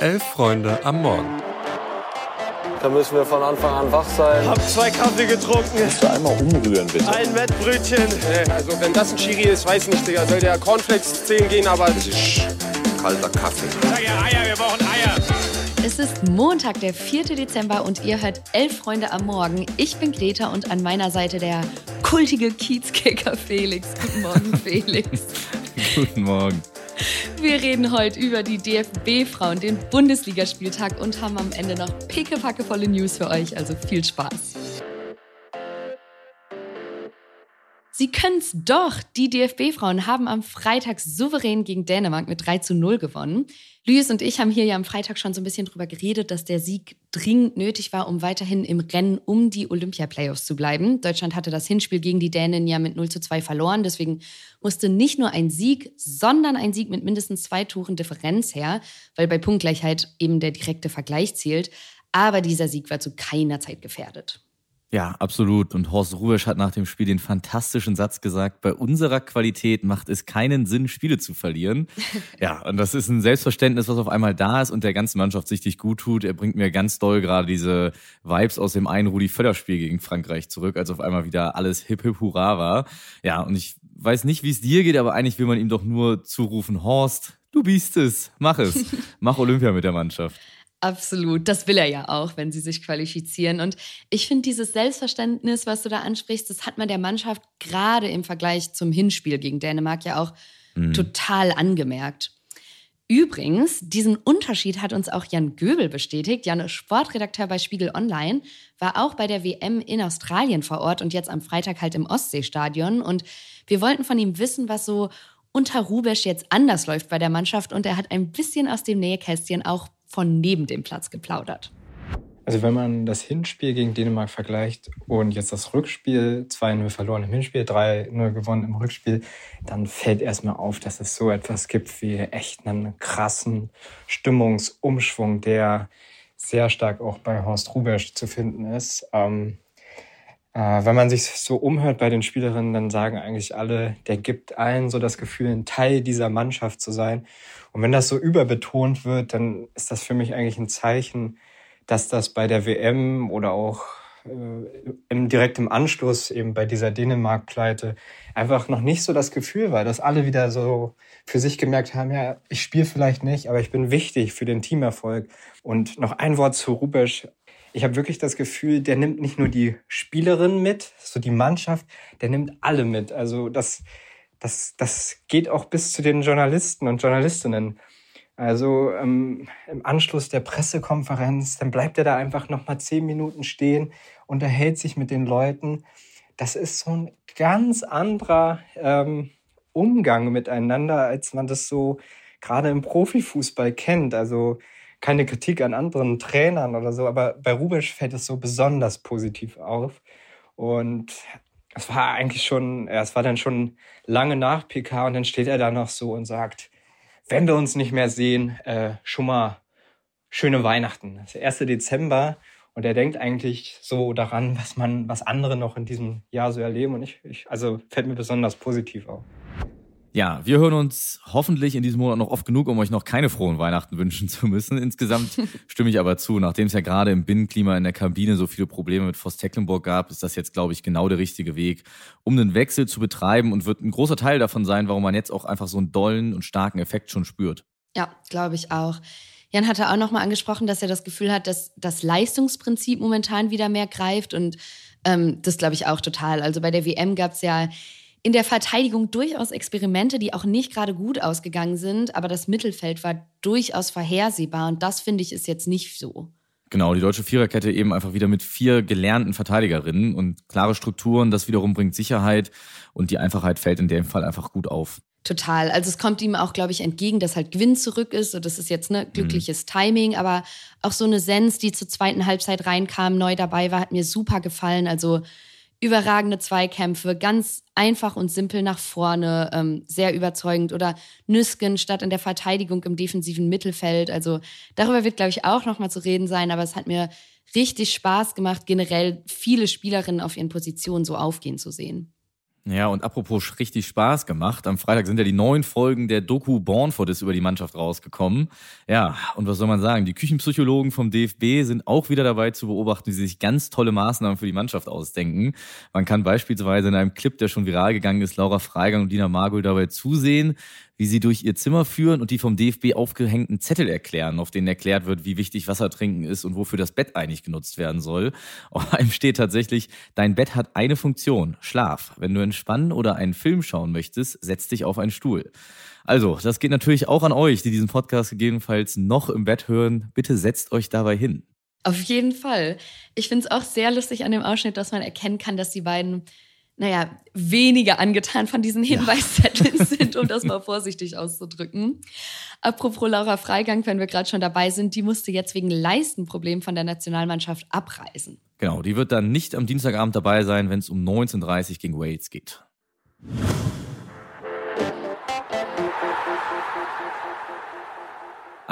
Elf Freunde am Morgen. Da müssen wir von Anfang an wach sein. Hab zwei Kaffee getrunken. Kannst du einmal umrühren, bitte? Ein Wettbrötchen. Also wenn das ein Chiri ist, weiß nicht, Digga. Soll der Cornflakes 10 gehen, aber... Das ist kalter Kaffee. Sag ja Eier, wir brauchen Eier. Es ist Montag, der 4. Dezember und ihr hört Elf Freunde am Morgen. Ich bin Greta und an meiner Seite der kultige Kiezkicker Felix. Guten Morgen, Felix. Guten Morgen. Wir reden heute über die DFB-Frauen, den Bundesligaspieltag und haben am Ende noch pickepackevolle News für euch. Also viel Spaß. Sie können's doch. Die DFB-Frauen haben am Freitag souverän gegen Dänemark mit 3 zu 0 gewonnen. Luis und ich haben hier ja am Freitag schon so ein bisschen drüber geredet, dass der Sieg dringend nötig war, um weiterhin im Rennen um die Olympia-Playoffs zu bleiben. Deutschland hatte das Hinspiel gegen die Dänen ja mit 0 zu 2 verloren. Deswegen musste nicht nur ein Sieg, sondern ein Sieg mit mindestens zwei Toren Differenz her, weil bei Punktgleichheit eben der direkte Vergleich zählt. Aber dieser Sieg war zu keiner Zeit gefährdet. Ja, absolut. Und Horst Rubesch hat nach dem Spiel den fantastischen Satz gesagt, bei unserer Qualität macht es keinen Sinn, Spiele zu verlieren. ja, und das ist ein Selbstverständnis, was auf einmal da ist und der ganzen Mannschaft richtig gut tut. Er bringt mir ganz doll gerade diese Vibes aus dem einen Rudi Völler-Spiel gegen Frankreich zurück, als auf einmal wieder alles hip hip hurra war. Ja, und ich weiß nicht, wie es dir geht, aber eigentlich will man ihm doch nur zurufen, Horst, du bist es, mach es. Mach Olympia mit der Mannschaft. Absolut. Das will er ja auch, wenn sie sich qualifizieren. Und ich finde dieses Selbstverständnis, was du da ansprichst, das hat man der Mannschaft gerade im Vergleich zum Hinspiel gegen Dänemark ja auch mhm. total angemerkt. Übrigens, diesen Unterschied hat uns auch Jan Göbel bestätigt. Jan, Sportredakteur bei Spiegel Online, war auch bei der WM in Australien vor Ort und jetzt am Freitag halt im Ostseestadion. Und wir wollten von ihm wissen, was so unter Rubesch jetzt anders läuft bei der Mannschaft. Und er hat ein bisschen aus dem Nähkästchen auch von neben dem Platz geplaudert. Also wenn man das Hinspiel gegen Dänemark vergleicht und jetzt das Rückspiel, 2-0 verloren im Hinspiel, 3-0 gewonnen im Rückspiel, dann fällt erstmal auf, dass es so etwas gibt wie echt einen krassen Stimmungsumschwung, der sehr stark auch bei Horst Rubesch zu finden ist. Ähm, äh, wenn man sich so umhört bei den Spielerinnen, dann sagen eigentlich alle, der gibt allen so das Gefühl, ein Teil dieser Mannschaft zu sein. Und wenn das so überbetont wird, dann ist das für mich eigentlich ein Zeichen, dass das bei der WM oder auch äh, im direkten Anschluss eben bei dieser Dänemark-Pleite einfach noch nicht so das Gefühl war, dass alle wieder so für sich gemerkt haben, ja, ich spiele vielleicht nicht, aber ich bin wichtig für den Teamerfolg. Und noch ein Wort zu Rubesch ich habe wirklich das Gefühl, der nimmt nicht nur die Spielerin mit, so die Mannschaft, der nimmt alle mit. Also das, das, das geht auch bis zu den Journalisten und Journalistinnen. Also ähm, im Anschluss der Pressekonferenz, dann bleibt er da einfach noch mal zehn Minuten stehen, unterhält sich mit den Leuten. Das ist so ein ganz anderer ähm, Umgang miteinander, als man das so gerade im Profifußball kennt. Also keine Kritik an anderen Trainern oder so, aber bei Rubisch fällt es so besonders positiv auf. Und es war eigentlich schon, ja, es war dann schon lange nach PK und dann steht er da noch so und sagt, wenn wir uns nicht mehr sehen, äh, schon mal schöne Weihnachten. Das ist der 1. Dezember und er denkt eigentlich so daran, was man, was andere noch in diesem Jahr so erleben und ich, ich also fällt mir besonders positiv auf. Ja, wir hören uns hoffentlich in diesem Monat noch oft genug, um euch noch keine frohen Weihnachten wünschen zu müssen. Insgesamt stimme ich aber zu. Nachdem es ja gerade im Binnenklima in der Kabine so viele Probleme mit Voss Tecklenburg gab, ist das jetzt, glaube ich, genau der richtige Weg, um den Wechsel zu betreiben und wird ein großer Teil davon sein, warum man jetzt auch einfach so einen dollen und starken Effekt schon spürt. Ja, glaube ich auch. Jan hatte auch nochmal angesprochen, dass er das Gefühl hat, dass das Leistungsprinzip momentan wieder mehr greift und ähm, das glaube ich auch total. Also bei der WM gab es ja in der Verteidigung durchaus Experimente, die auch nicht gerade gut ausgegangen sind, aber das Mittelfeld war durchaus vorhersehbar und das finde ich ist jetzt nicht so. Genau, die deutsche Viererkette eben einfach wieder mit vier gelernten Verteidigerinnen und klare Strukturen, das wiederum bringt Sicherheit und die Einfachheit fällt in dem Fall einfach gut auf. Total. Also es kommt ihm auch, glaube ich, entgegen, dass halt Gewinn zurück ist. Und das ist jetzt ne glückliches mhm. Timing, aber auch so eine Sens, die zur zweiten Halbzeit reinkam, neu dabei war, hat mir super gefallen. Also überragende Zweikämpfe, ganz einfach und simpel nach vorne, ähm, sehr überzeugend. Oder Nüsken statt in der Verteidigung im defensiven Mittelfeld. Also darüber wird, glaube ich, auch nochmal zu reden sein. Aber es hat mir richtig Spaß gemacht, generell viele Spielerinnen auf ihren Positionen so aufgehen zu sehen. Ja, und apropos richtig Spaß gemacht. Am Freitag sind ja die neuen Folgen der Doku Born for This über die Mannschaft rausgekommen. Ja, und was soll man sagen? Die Küchenpsychologen vom DFB sind auch wieder dabei zu beobachten, wie sie sich ganz tolle Maßnahmen für die Mannschaft ausdenken. Man kann beispielsweise in einem Clip, der schon viral gegangen ist, Laura Freigang und Dina Margul dabei zusehen, wie sie durch ihr Zimmer führen und die vom DFB aufgehängten Zettel erklären, auf denen erklärt wird, wie wichtig Wasser trinken ist und wofür das Bett eigentlich genutzt werden soll. Auf einem steht tatsächlich, dein Bett hat eine Funktion, Schlaf. Wenn du entspannen oder einen Film schauen möchtest, setz dich auf einen Stuhl. Also, das geht natürlich auch an euch, die diesen Podcast gegebenenfalls noch im Bett hören. Bitte setzt euch dabei hin. Auf jeden Fall. Ich finde es auch sehr lustig an dem Ausschnitt, dass man erkennen kann, dass die beiden naja, weniger angetan von diesen Hinweiszetteln ja. sind, um das mal vorsichtig auszudrücken. Apropos Laura Freigang, wenn wir gerade schon dabei sind, die musste jetzt wegen Leistenproblemen von der Nationalmannschaft abreisen. Genau, die wird dann nicht am Dienstagabend dabei sein, wenn es um 19.30 Uhr gegen Wales geht.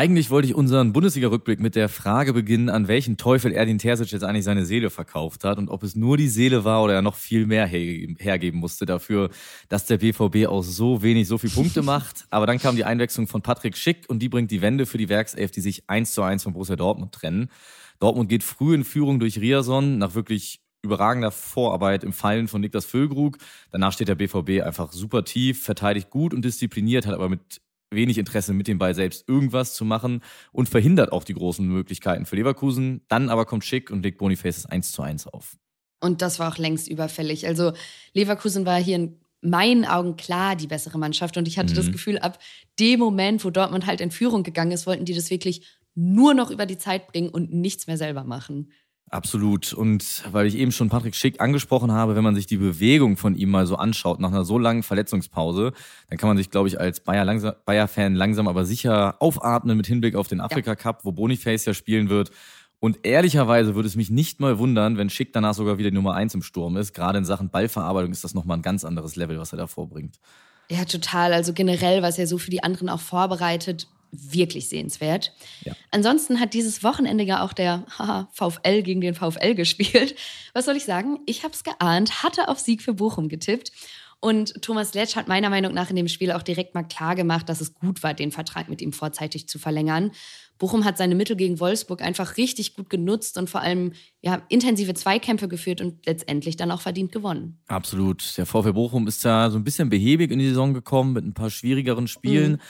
Eigentlich wollte ich unseren Bundesliga-Rückblick mit der Frage beginnen, an welchen Teufel Erdin Terzic jetzt eigentlich seine Seele verkauft hat und ob es nur die Seele war oder er noch viel mehr hergeben musste dafür, dass der BVB aus so wenig so viele Punkte macht. Aber dann kam die Einwechslung von Patrick Schick und die bringt die Wende für die Werkself, die sich eins zu eins von Borussia Dortmund trennen. Dortmund geht früh in Führung durch Riason nach wirklich überragender Vorarbeit im Fallen von Niklas Füllkrug. Danach steht der BVB einfach super tief, verteidigt gut und diszipliniert, hat aber mit wenig Interesse, mit dem Ball selbst irgendwas zu machen und verhindert auch die großen Möglichkeiten für Leverkusen. Dann aber kommt Schick und legt Boniface das 1 zu 1 auf. Und das war auch längst überfällig. Also Leverkusen war hier in meinen Augen klar die bessere Mannschaft. Und ich hatte mhm. das Gefühl, ab dem Moment, wo Dortmund halt in Führung gegangen ist, wollten die das wirklich nur noch über die Zeit bringen und nichts mehr selber machen. Absolut. Und weil ich eben schon Patrick Schick angesprochen habe, wenn man sich die Bewegung von ihm mal so anschaut, nach einer so langen Verletzungspause, dann kann man sich, glaube ich, als Bayer-Fan langsam, Bayer langsam aber sicher aufatmen mit Hinblick auf den Afrika-Cup, wo Boniface ja spielen wird. Und ehrlicherweise würde es mich nicht mal wundern, wenn Schick danach sogar wieder die Nummer eins im Sturm ist. Gerade in Sachen Ballverarbeitung ist das nochmal ein ganz anderes Level, was er da vorbringt. Ja, total. Also generell, was er so für die anderen auch vorbereitet, wirklich sehenswert. Ja. Ansonsten hat dieses Wochenende ja auch der haha, VfL gegen den VfL gespielt. Was soll ich sagen? Ich habe es geahnt, hatte auf Sieg für Bochum getippt. Und Thomas Letsch hat meiner Meinung nach in dem Spiel auch direkt mal klar gemacht, dass es gut war, den Vertrag mit ihm vorzeitig zu verlängern. Bochum hat seine Mittel gegen Wolfsburg einfach richtig gut genutzt und vor allem ja, intensive Zweikämpfe geführt und letztendlich dann auch verdient gewonnen. Absolut. Der VfL Bochum ist da so ein bisschen behäbig in die Saison gekommen mit ein paar schwierigeren Spielen. Mhm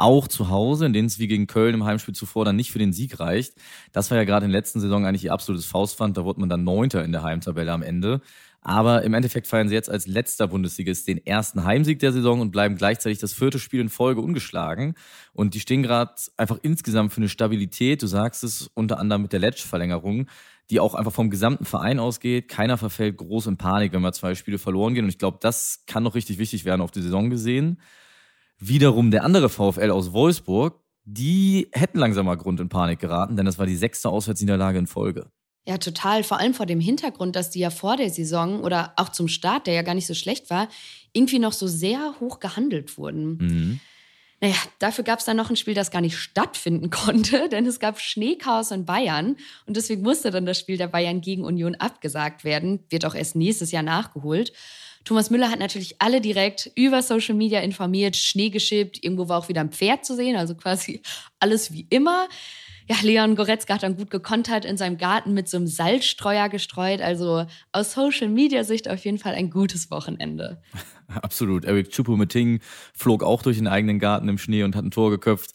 auch zu Hause, in denen es wie gegen Köln im Heimspiel zuvor dann nicht für den Sieg reicht. Das war ja gerade in der letzten Saison eigentlich ihr absolutes Faustpfand. Da wurde man dann Neunter in der Heimtabelle am Ende. Aber im Endeffekt feiern sie jetzt als letzter Bundesligist den ersten Heimsieg der Saison und bleiben gleichzeitig das vierte Spiel in Folge ungeschlagen. Und die stehen gerade einfach insgesamt für eine Stabilität, du sagst es, unter anderem mit der Letsch-Verlängerung, die auch einfach vom gesamten Verein ausgeht. Keiner verfällt groß in Panik, wenn mal zwei Spiele verloren gehen. Und ich glaube, das kann noch richtig wichtig werden auf die Saison gesehen. Wiederum der andere VfL aus Wolfsburg, die hätten langsam mal Grund in Panik geraten, denn das war die sechste Auswärtsniederlage in Folge. Ja, total. Vor allem vor dem Hintergrund, dass die ja vor der Saison oder auch zum Start, der ja gar nicht so schlecht war, irgendwie noch so sehr hoch gehandelt wurden. Mhm. Naja, dafür gab es dann noch ein Spiel, das gar nicht stattfinden konnte, denn es gab Schneechaos in Bayern und deswegen musste dann das Spiel der Bayern gegen Union abgesagt werden. Wird auch erst nächstes Jahr nachgeholt. Thomas Müller hat natürlich alle direkt über Social Media informiert, Schnee geschippt, irgendwo war auch wieder ein Pferd zu sehen, also quasi alles wie immer. Ja, Leon Goretzka hat dann gut gekontert in seinem Garten mit so einem Salzstreuer gestreut. Also aus Social Media Sicht auf jeden Fall ein gutes Wochenende. Absolut. Eric Choupo-Moting flog auch durch den eigenen Garten im Schnee und hat ein Tor geköpft.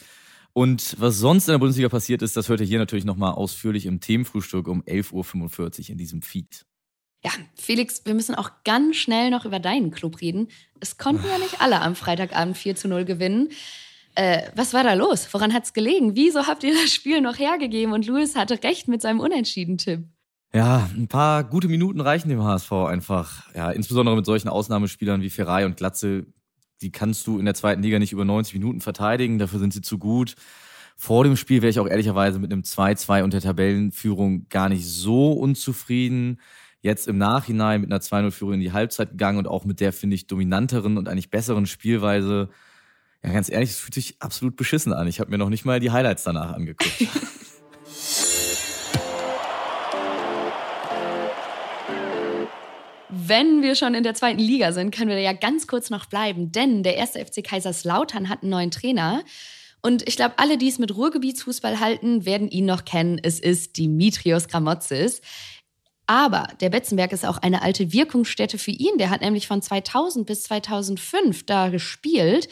Und was sonst in der Bundesliga passiert ist, das hört ihr hier natürlich nochmal ausführlich im Themenfrühstück um 11.45 Uhr in diesem Feed. Ja, Felix, wir müssen auch ganz schnell noch über deinen Club reden. Es konnten ja nicht alle am Freitagabend 4 zu 0 gewinnen. Äh, was war da los? Woran hat es gelegen? Wieso habt ihr das Spiel noch hergegeben und Louis hatte recht mit seinem Unentschieden-Tipp? Ja, ein paar gute Minuten reichen dem HSV einfach. Ja, insbesondere mit solchen Ausnahmespielern wie Ferrari und Glatze. Die kannst du in der zweiten Liga nicht über 90 Minuten verteidigen. Dafür sind sie zu gut. Vor dem Spiel wäre ich auch ehrlicherweise mit einem 2-2 und der Tabellenführung gar nicht so unzufrieden jetzt im Nachhinein mit einer 2-0-Führung in die Halbzeit gegangen und auch mit der, finde ich, dominanteren und eigentlich besseren Spielweise. Ja, ganz ehrlich, es fühlt sich absolut beschissen an. Ich habe mir noch nicht mal die Highlights danach angeguckt. wenn wir schon in der zweiten Liga sind, können wir ja ganz kurz noch bleiben, denn der erste FC Kaiserslautern hat einen neuen Trainer. Und ich glaube, alle, die es mit Ruhrgebietsfußball halten, werden ihn noch kennen. Es ist Dimitrios Gramotzis. Aber der Betzenberg ist auch eine alte Wirkungsstätte für ihn. Der hat nämlich von 2000 bis 2005 da gespielt.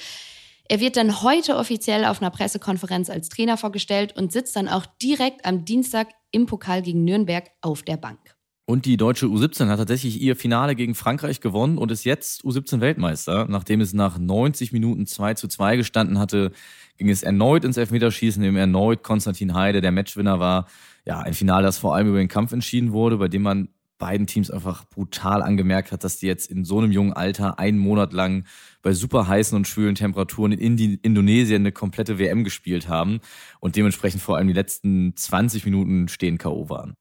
Er wird dann heute offiziell auf einer Pressekonferenz als Trainer vorgestellt und sitzt dann auch direkt am Dienstag im Pokal gegen Nürnberg auf der Bank. Und die deutsche U17 hat tatsächlich ihr Finale gegen Frankreich gewonnen und ist jetzt U17-Weltmeister. Nachdem es nach 90 Minuten 2 zu 2 gestanden hatte, ging es erneut ins Elfmeterschießen, in dem erneut Konstantin Heide der Matchwinner war. Ja, ein Finale, das vor allem über den Kampf entschieden wurde, bei dem man beiden Teams einfach brutal angemerkt hat, dass die jetzt in so einem jungen Alter einen Monat lang bei super heißen und schwülen Temperaturen in Indonesien eine komplette WM gespielt haben und dementsprechend vor allem die letzten 20 Minuten stehen K.O. waren.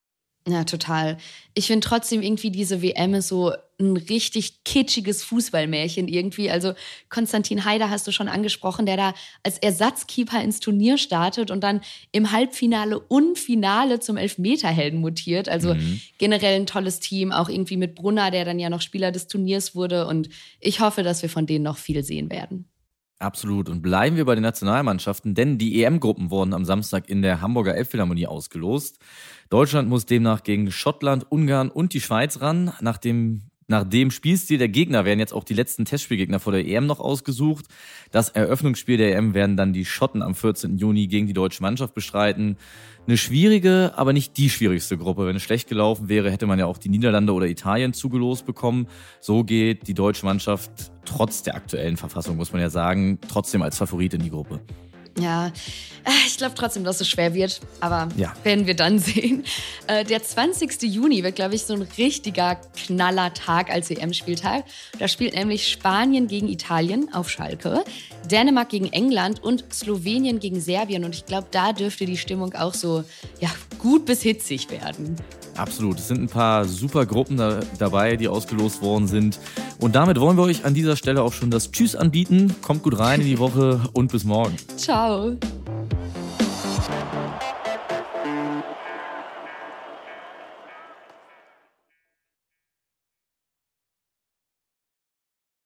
Ja, total. Ich finde trotzdem irgendwie diese WM ist so ein richtig kitschiges Fußballmärchen irgendwie. Also Konstantin Heider hast du schon angesprochen, der da als Ersatzkeeper ins Turnier startet und dann im Halbfinale und Finale zum Elfmeterhelden mutiert. Also mhm. generell ein tolles Team, auch irgendwie mit Brunner, der dann ja noch Spieler des Turniers wurde. Und ich hoffe, dass wir von denen noch viel sehen werden. Absolut. Und bleiben wir bei den Nationalmannschaften, denn die EM-Gruppen wurden am Samstag in der Hamburger Elbphilharmonie ausgelost. Deutschland muss demnach gegen Schottland, Ungarn und die Schweiz ran. Nach dem, nach dem Spielstil der Gegner werden jetzt auch die letzten Testspielgegner vor der EM noch ausgesucht. Das Eröffnungsspiel der EM werden dann die Schotten am 14. Juni gegen die deutsche Mannschaft bestreiten. Eine schwierige, aber nicht die schwierigste Gruppe. Wenn es schlecht gelaufen wäre, hätte man ja auch die Niederlande oder Italien zugelost bekommen. So geht die deutsche Mannschaft trotz der aktuellen Verfassung, muss man ja sagen, trotzdem als Favorit in die Gruppe. Ja, äh, ich glaube trotzdem, dass es schwer wird, aber ja. werden wir dann sehen. Äh, der 20. Juni wird, glaube ich, so ein richtiger Knallertag als EM-Spieltag. Da spielt nämlich Spanien gegen Italien auf Schalke, Dänemark gegen England und Slowenien gegen Serbien. Und ich glaube, da dürfte die Stimmung auch so ja, gut bis hitzig werden. Absolut. Es sind ein paar super Gruppen da, dabei, die ausgelost worden sind. Und damit wollen wir euch an dieser Stelle auch schon das Tschüss anbieten. Kommt gut rein in die Woche und bis morgen. Ciao.